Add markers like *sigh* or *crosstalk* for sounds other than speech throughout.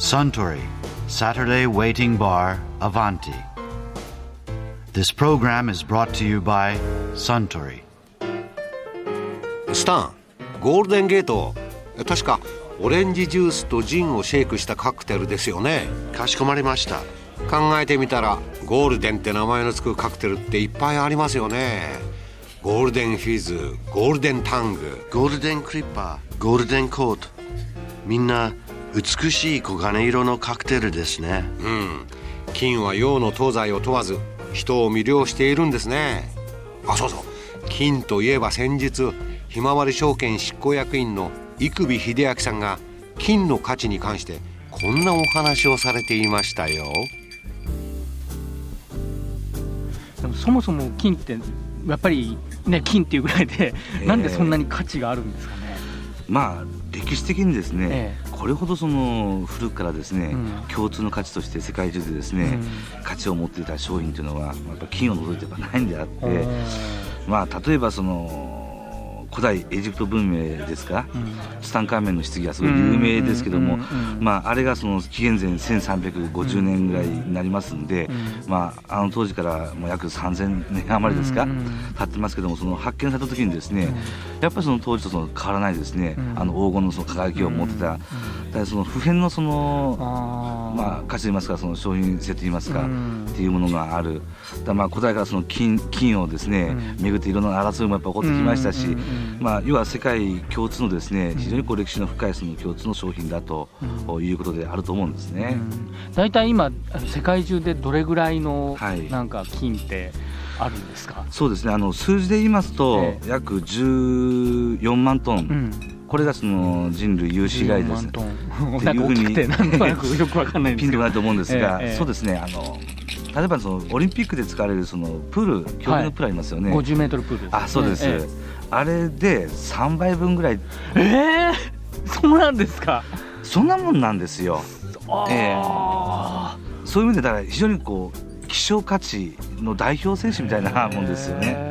Suntory Saturday Waiting Bar Avanti. This program is brought to you by Suntory. スタンゴールデンゲート確かオレンジジュースとジンをシェイクしたカクテルですよね。かしこまりました。考えてみたらゴールデンって名前の付くカクテルっていっぱいありますよね。ゴールデンフィズゴールデンタング。ゴールデンクリッパーゴールデンコート。みんな美しい黄金色のカクテルですね。うん金は洋の東西を問わず人を魅了しているんですね。あそうそう。金といえば先日ひまわり証券執行役員の生首秀明さんが金の価値に関してこんなお話をされていましたよ。でもそもそも金ってやっぱりね金っていうぐらいで、えー。なんでそんなに価値があるんですかね。まあ歴史的にですね、えこれほどその古くからですね、うん。共通の価値として世界中でですね、価値を持っていた商品というのはやっぱ金を除いてはないんであって、うん。まあ例えばその古代エジプト文明ですか、ツタンカーメンの棺はすごい有名ですけども、うんうんうんうんまあ、あれがその紀元前1350年ぐらいになりますんで、まあ、あの当時からもう約3000年余りですか、うんうん経ってますけどもその発見された時にですね、やっぱりその当時とその変わらないですね、うん。あの黄金のその輝きを持ってた、だその普遍のその、まあ、価値といいますかその商品性といいますか、うん。っていうものがある。だまあ古代からその金金をですね、うん。巡っていろんな争いもやっぱ起こってきましたし、うんうんうんまあ、要は世界共通のですね非常にこう歴史の深いその共通の商品だということであると思うんですね。大体今世界中でどれぐらいのはい。なんか金ってあるんですか？そうですね。あの数字で言いますと、ええ。約14万トン、うん。これがその人類有史以来です。14万トン。ってないうふうに。*laughs* *laughs* ピンとこないと思うんですが、ええええ。そうですね。あの例えばそのオリンピックで使われるそのプール競技のプールありますよね、50メートルプール。あそうです、えあれで3倍分ぐらい。ええ？ー *laughs* そうなんですか？そんなもんなんですよ。えあそういう意味でだから非常にこう希少価値の代表選手みたいなもんですよね。へー。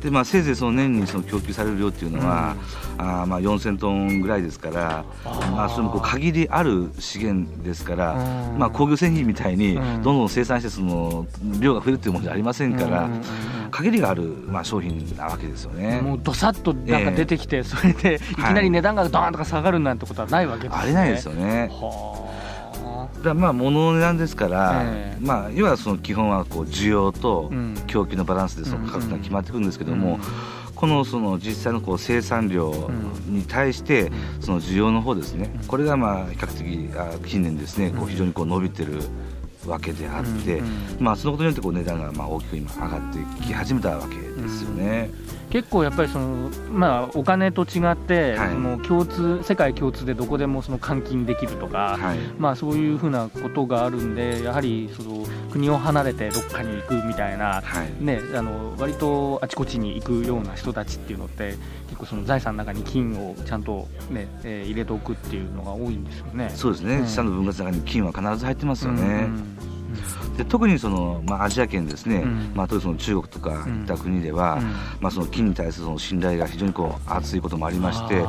でまあせいぜいその年にその供給される量っていうのは、あーまあ4000トンぐらいですからまあそれもこう限りある資源ですから、うん。まあ工業製品みたいにうん。どんどん生産してその量が増えるっていうものじゃありませんから、うんうんうん限りがあるまあ商品なわけですよね。もうどさっとなんか出てきて、それでいきなり値段がドーンとか下がるなんてことはないわけですね。ありないですよね。はだまあ物の値段ですから、ええ。まあ要はその基本はこう需要とうん。供給のバランスでその価格が決まってくるんですけども、うん。このその実際のこう生産量に対してその需要の方ですね、これがまあ比較的あ近年ですねこう非常にこう伸びてるわけであって、うんまあそのことによってこう値段がまあ大きく今上がってき始めたわけですよね。結構やっぱりその、まあ、お金と違って、はい。もう共通世界共通でどこでもその換金できるとか、はい。まあ、そういうふうなことがあるんでやはりその国を離れてどっかに行くみたいな、はい。ね、あの割とあちこちに行くような人たちっていうのって結構その財産の中に金をちゃんと、ねえー入れておくっていうのが多いんですよね。そうですね、うん。資産の分割の中に金は必ず入ってますよね。うんで特にその、まあ、アジア圏ですね、うん。まあ、特にその中国とかいった国では、うん。まあ、その金に対するその信頼が非常にこう厚いこともありまして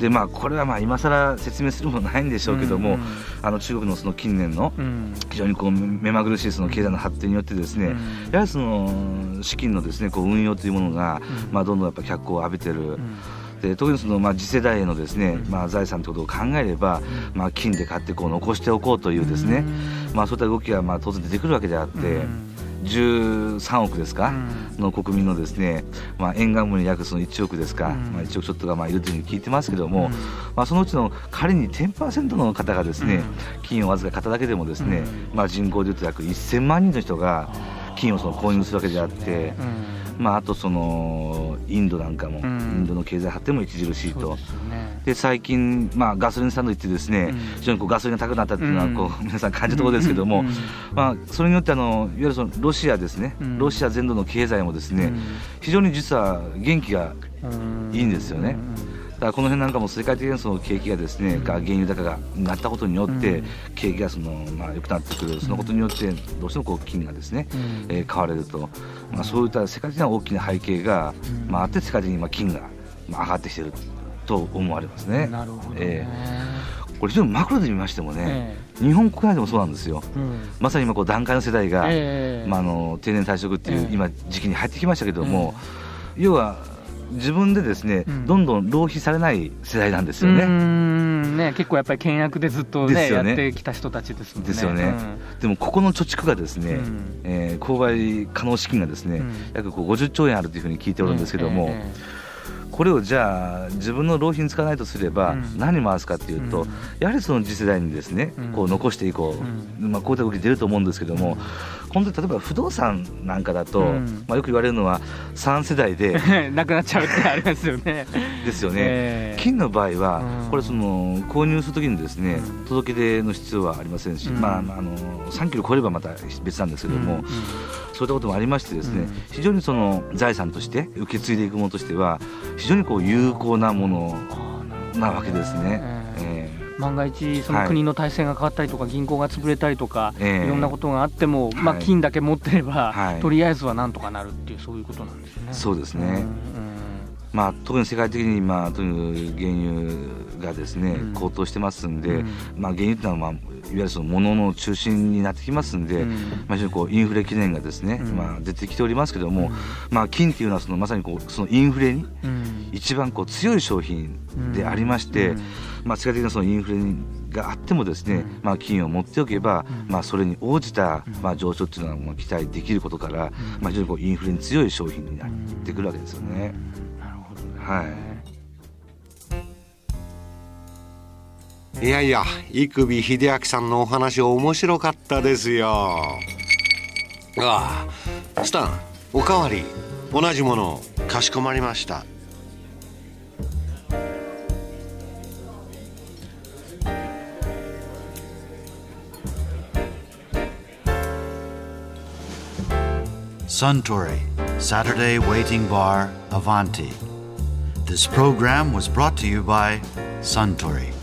で、まあ、これはまあ今更説明するものないんでしょうけども、うん。あの中国のその近年のうん。非常にこう目まぐるしいその経済の発展によってですね、うん。やはりその資金のですねこう運用というものが、うん。まあ、どんどんやっぱ脚光を浴びてる。うんで特にそのまあ次世代へのですね、まあ、財産ということを考えれば、まあ、金で買ってこう残しておこうというですね、まあ、そういった動きがまあ当然出てくるわけであって、うん。13億ですか、うん。の国民のですね、まあ、沿岸部に約その1億ですか、うん。まあ、1億ちょっとがまあいるというふうに聞いてますけども、うん。まあ、そのうちの仮に10%の方がですね、金をわずか買っただけでもですね、うまあ、人口でいうと約1000万人の人が金をその購入するわけであって、まあ、あとそのインドなんかも、うん。インドの経済発展も著しいと。で。ね。で最近、まあ、ガソリンスタンド行ってですね、うん。非常にこうガソリンが高くなったっていうのはこう、うん皆さん感じたところですけども、まあ、それによってあのいわゆるそのロシアですね、うん。ロシア全土の経済もですね、うん。非常に実は元気がうんいいんですよね。だからこの辺なんかも世界的にその景気がですね、が原油高がなったことによって、うん。景気がそのまあ良くなってくるそのことによってどうしてもこう金がですね、うん。えー買われると、まあそういった世界的な大きな背景が、うん。まああって世界的に今金がまあ上がってきていると思われますね。なるほどね、えーここれ非常にマクロで見ましてもね、日本国内でもそうなんですよ、うん、まさに今こう段階の世代が、まあ、あの定年退職っていう今時期に入ってきましたけども、要は自分でですね、うん、どんどん浪費されない世代なんですよね。ね結構やっぱり倹約でずっとね、ねやってきた人たちですもんね。ですよね。うん、でもここの貯蓄がですね、うん、えー、購買可能資金がですね、うん、約こう50兆円あるというふうに聞いておるんですけども。えーこれをじゃあ自分の浪費に使わないとすれば何回すかっていうと、やはりその次世代にですねこう残していこう、まあ、こういった動き出ると思うんですけども、本当に例えば不動産なんかだと、まあ、よく言われるのは3世代で *laughs* なくなっちゃうってありますよね。ですよね、えー、金の場合は、これその購入するときにですね届け出の必要はありませんし、まあ、あの3キロ超えればまた別なんですけども、そういったこともありましてですね、非常にその財産として受け継いでいくものとしては非常にこう有効なものなわけですね。えー、万が一、その国の体制が変わったりとか、銀行が潰れたりとか、いろんなことがあっても、まあ、金だけ持ってれば、とりあえずはなんとかなるっていう、そういうことなんですね。そうですね、まあ、特に世界的に今とにかく原油がですね、高騰してますんで、まあ、原油っていうのは、まあ、いわゆるその物の中心になってきますんで、まあ、非常にこうインフレ懸念がですね、まあ、出てきておりますけども、まあ、金っていうのはそのまさにこうそのインフレに一番こう強い商品でありまして、まあ、世界的なそのインフレがあってもですね、まあ、金を持っておけば、まあ、それに応じた、まあ、上昇っていうのは期待できることから、まあ、非常にこうインフレに強い商品になってくるわけですよね。はいいやいや生首秀明さんのお話面白かったですよ。ああスタンおかわり同じものかしこまりました。サントリーサタデーウェイティングバーアヴンティ This program was brought to you by Suntory.